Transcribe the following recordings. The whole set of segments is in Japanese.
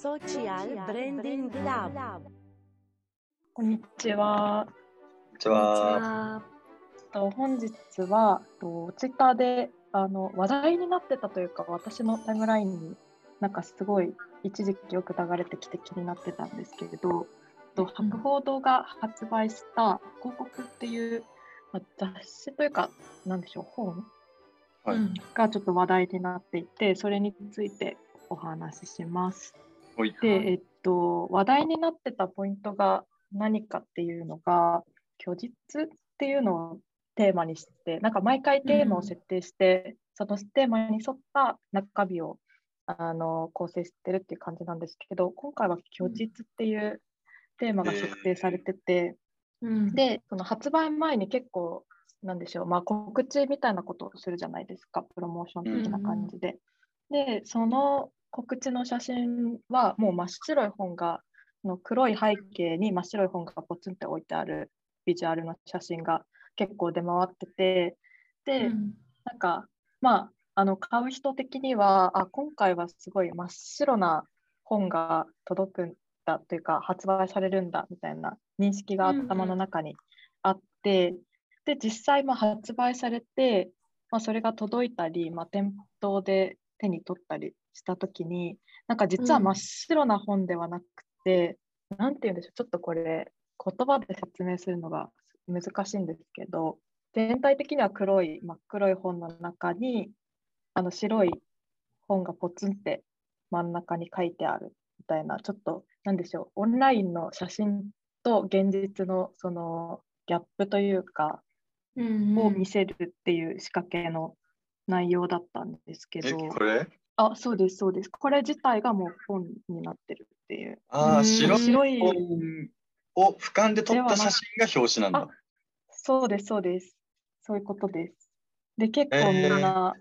Social Branding Lab こんにちは。こんにちは。と本日はとツイッターであの話題になってたというか私のタイムラインになんかすごい一時期よく流れてきて気になってたんですけれど、と博報堂が発売した広告っていう、まあ、雑誌というかなんでしょう本？はいうんがちょっと話題になっていてそれについてお話しします。で、えっと、話題になってたポイントが何かっていうのが、虚実っていうのをテーマにして、なんか毎回テーマを設定して、そのテーマに沿った中身をあの構成してるっていう感じなんですけど、今回は虚実っていうテーマが設定されてて、うん、で、その発売前に結構、なんでしょう、まあ、告知みたいなことをするじゃないですか、プロモーション的な感じで。で、その告知の写真は、もう真っ白い本が、の黒い背景に真っ白い本がポツンって置いてあるビジュアルの写真が結構出回ってて、で、うん。なんか、まあ、あの買う人的には、あ、今回はすごい真っ白な本が届くんだというか、発売されるんだみたいな認識がうんうん頭の中にあって、で、実際、まあ、発売されて、まあ、それが届いたり、まあ、店頭で手に取ったりしたときに、なんか実はうん。真っ白な本ではなくて、なんて言うんでしょう、ちょっとこれ、言葉で説明するのが難しいんですけど、全体的には黒い真っ黒い本の中にあの白い本がポツンって真ん中に書いてあるみたいなちょっとなんでしょうオンラインの写真と現実のそのギャップというかうんを見せるっていう仕掛けの内容だったんですけえ、ど、これ？あそうですそうですこれ自体がもう本になってるっていうああ、うん白い本を俯瞰で撮った写真が表紙なんだ。そうです、そうです。そういうことです。で、結構みんな、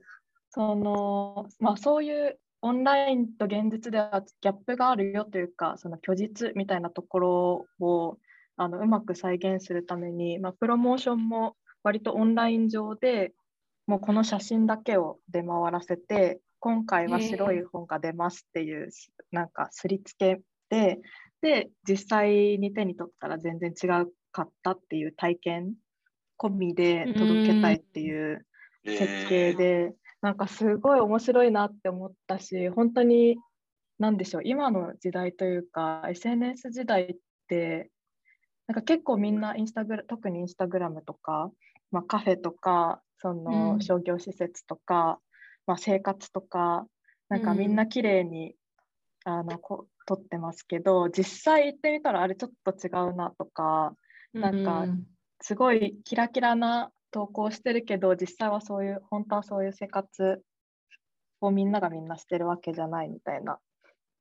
その、まあそういうオンラインと現実ではギャップがあるよというか、その虚実みたいなところをあのうまく再現するために、まあ、プロモーションも割とオンライン上でもうこの写真だけを出回らせて、今回は白い本が出ますっていう、なんかすりつけで、で、実際に手に取ったら全然違うかったっていう体験込みで届けたいっていう設計で、なんかすごい面白いなって思ったし、本当に、なんでしょう、今の時代というか、SNS 時代って、なんか結構みんなインスタグラ、特にインスタグラムとか、まあ、カフェとか、そのうん。商業施設とか、まあ、生活とか、なんかみんな綺麗に、あのこ撮ってますけど、実際行ってみたらあれちょっと違うなとか、なんかうん。すごいキラキラな投稿してるけど、実際はそういう、本当はそういう生活をみんながみんなしてるわけじゃないみたいな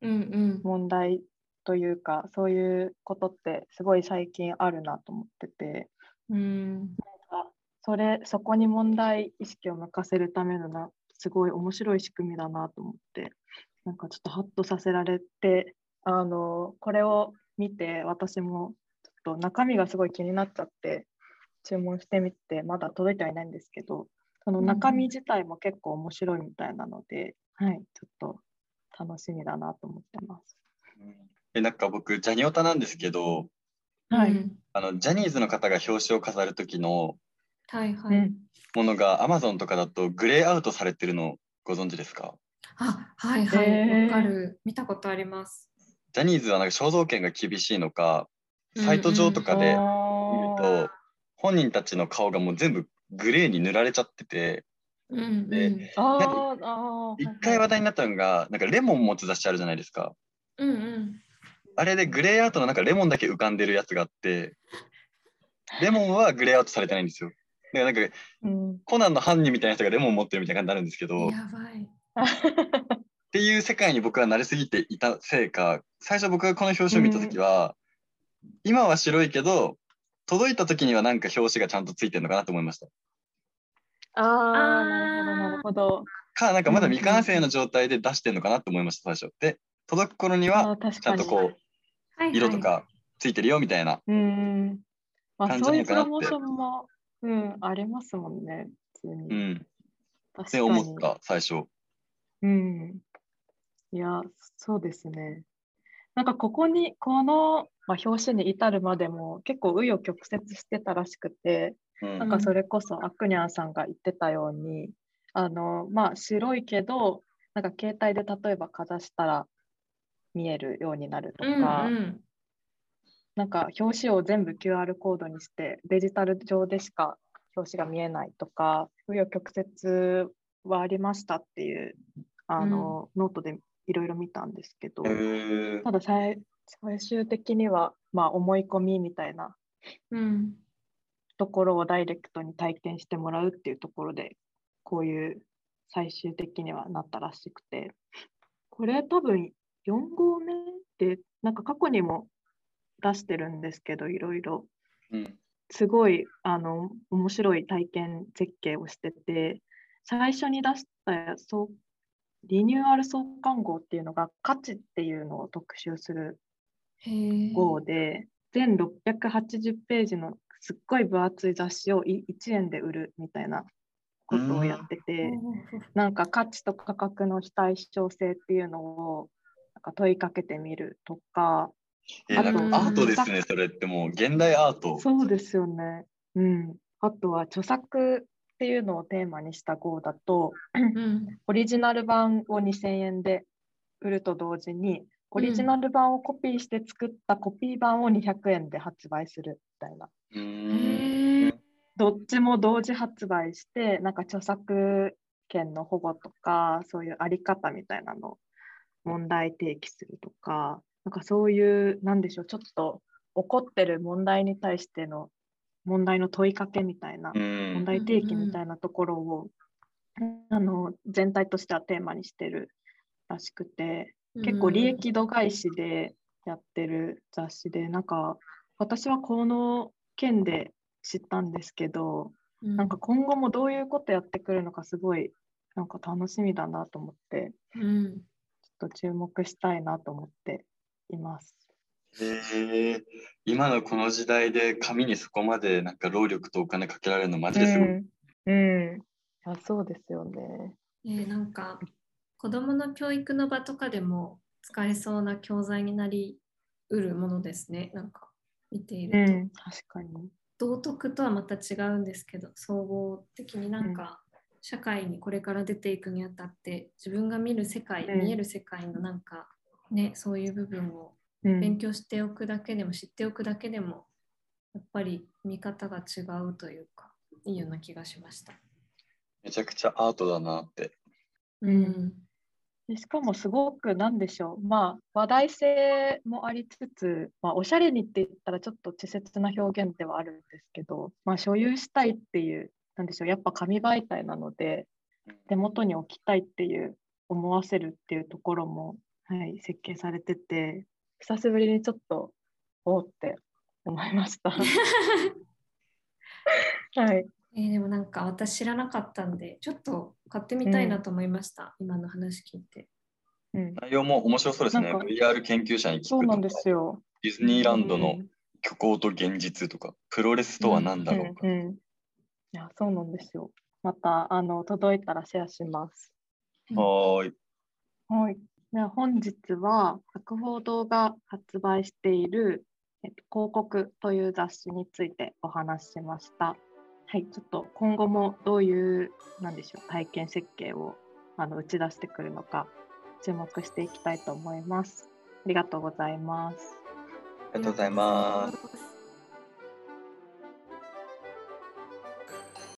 うんうん。問題というか、そういうことってすごい最近あるなと思ってて、うん。それ、そこに問題意識を向かせるためのな、すごい面白い仕組みだなと思って、なんかちょっとハッとさせられて、あの、これを見て私もちょっと中身がすごい気になっちゃって、注文してみて、まだ届いてはいないんですけど、その中身自体も結構面白いみたいなので、はい、ちょっと楽しみだなと思ってます。え、なんか僕、ジャニオタなんですけど、はい。うん。あの、ジャニーズの方が表紙を飾る時のはいはい。うん、ものが Amazon とかだとグレーアウトされてるのご存知ですか？あはいはい。わ、へー。かる。見たことあります。ジャニーズはなんか肖像権が厳しいのか、サイト上とかで見ると、本人たちの顔がもう全部グレーに塗られちゃってて、うんうん。で一回話題になったのが、なんかレモン持つ雑誌あるじゃないですか。うんうん。あれでグレーアウトのなんかレモンだけ浮かんでるやつがあって、レモンはグレーアウトされてないんですよ。だからなんかうんコナンの犯人みたいな人がレモン持ってるみたいな感じになるんですけど、っやばいていう世界に僕は慣れすぎていたせいか、最初僕がこの表紙を見たときは、今は白いけど、届いた時にはなんか表紙がちゃんとついてるのかなと思いました。ああ、なるほど、なるほど。か、なんかまだ未完成の状態で出してるのかなと思いました、最初。で、届く頃にあは。ちゃんとこう、色とかついてるよみたいな。うん。まあ、感じなのかなってロモーションも、うん、ありますもんね、普通に。うん。確って思った、最初。うん。いや、そうですね。なんかここに、この、まあ、表紙に至るまでも結構紆余曲折してたらしくて、うんなんかそれこそアクニャンさんが言ってたように、あの、まあ白いけど、なんか携帯で例えばかざしたら見えるようになるとうんか、うんなんか表紙を全部 QR コードにしてデジタル上でしか表紙が見えないとか紆余曲折はありましたっていうあの、ノートでいろいろ見たんですけど、へー。ただ最最終的には、まあ、思い込みみたいなうん。ところをダイレクトに体験してもらうっていうところでこういう最終的にはなったらしくて。これ多分4号目でなんか過去にも出してるんですけどいろいろ。うん。すごいあの面白い体験設計をしてて最初に出したそうリニューアル創刊号っていうのが価値っていうのを特集する号で全680ページのすっごい分厚い雑誌をい1円で売るみたいなことをやってて、なんか価値と価格の非対称性っていうのをなんか問いかけてみるとかえーなんかあとアートですね、それってもう現代アート。そうですよね。うん。あとは著作っていうのをテーマにした号だと、うんオリジナル版を2000円で売ると同時に、オリジナル版をコピーして作ったコピー版を200円で発売するみたいな。どっちも同時発売して、なんか著作権の保護とか、そういうあり方みたいなのを問題提起するとか、なんかそういう、なんでしょう、ちょっと起こってる問題に対しての問題の問いかけみたいな、うん。問題提起みたいなところを、あの全体としてはテーマにしてるらしくて、結構利益度外視でやってる雑誌で、なんか私はこの件で知ったんですけど、うん。なんか今後もどういうことやってくるのかすごいなんか楽しみだなと思って、うん。ちょっと注目したいなと思っています。へえ今のこの時代で紙にそこまでなんか労力とお金かけられるのマジですごい。うん、うん、あそうですよね。えーなんか子どもの教育の場とかでも使えそうな教材になりうるものですね。なんか見ていると。うん、確かに。道徳とはまた違うんですけど総合的になんか社会にこれから出ていくにあたって自分が見る世界、うん見える世界のなんかねそういう部分をうん、勉強しておくだけでも知っておくだけでもやっぱり見方が違うというかいいような気がしました。めちゃくちゃアートだなって。うんでしかもすごくなんでしょう、まあ、話題性もありつつ、まあ、おしゃれにって言ったらちょっと稚拙な表現ではあるんですけど、まあ、所有したいっていう、なんでしょう、やっぱ紙媒体なので、手元に置きたいっていう、思わせるっていうところも、はい、設計されてて、久しぶりにちょっと、おーって思いました。はい。えーでもなんか私知らなかったんでちょっと買ってみたいなと思いました、今の話聞いて。うん、内容も面白そうですね。VR 研究者に聞くとかそうなんですよ。ディズニーランドのうん虚構と現実とか、プロレスとは何だろうか。うんうん、いや、そうなんですよ。また、あの、届いたらシェアします。はーい。はい。では本日は、博報堂が発売している、えっと、広告という雑誌についてお話ししました。はい、ちょっと今後もどういう、なんでしょう、体験設計をあの打ち出してくるのか、注目していきたいと思います。ありがとうございます。ありがとうございます。す。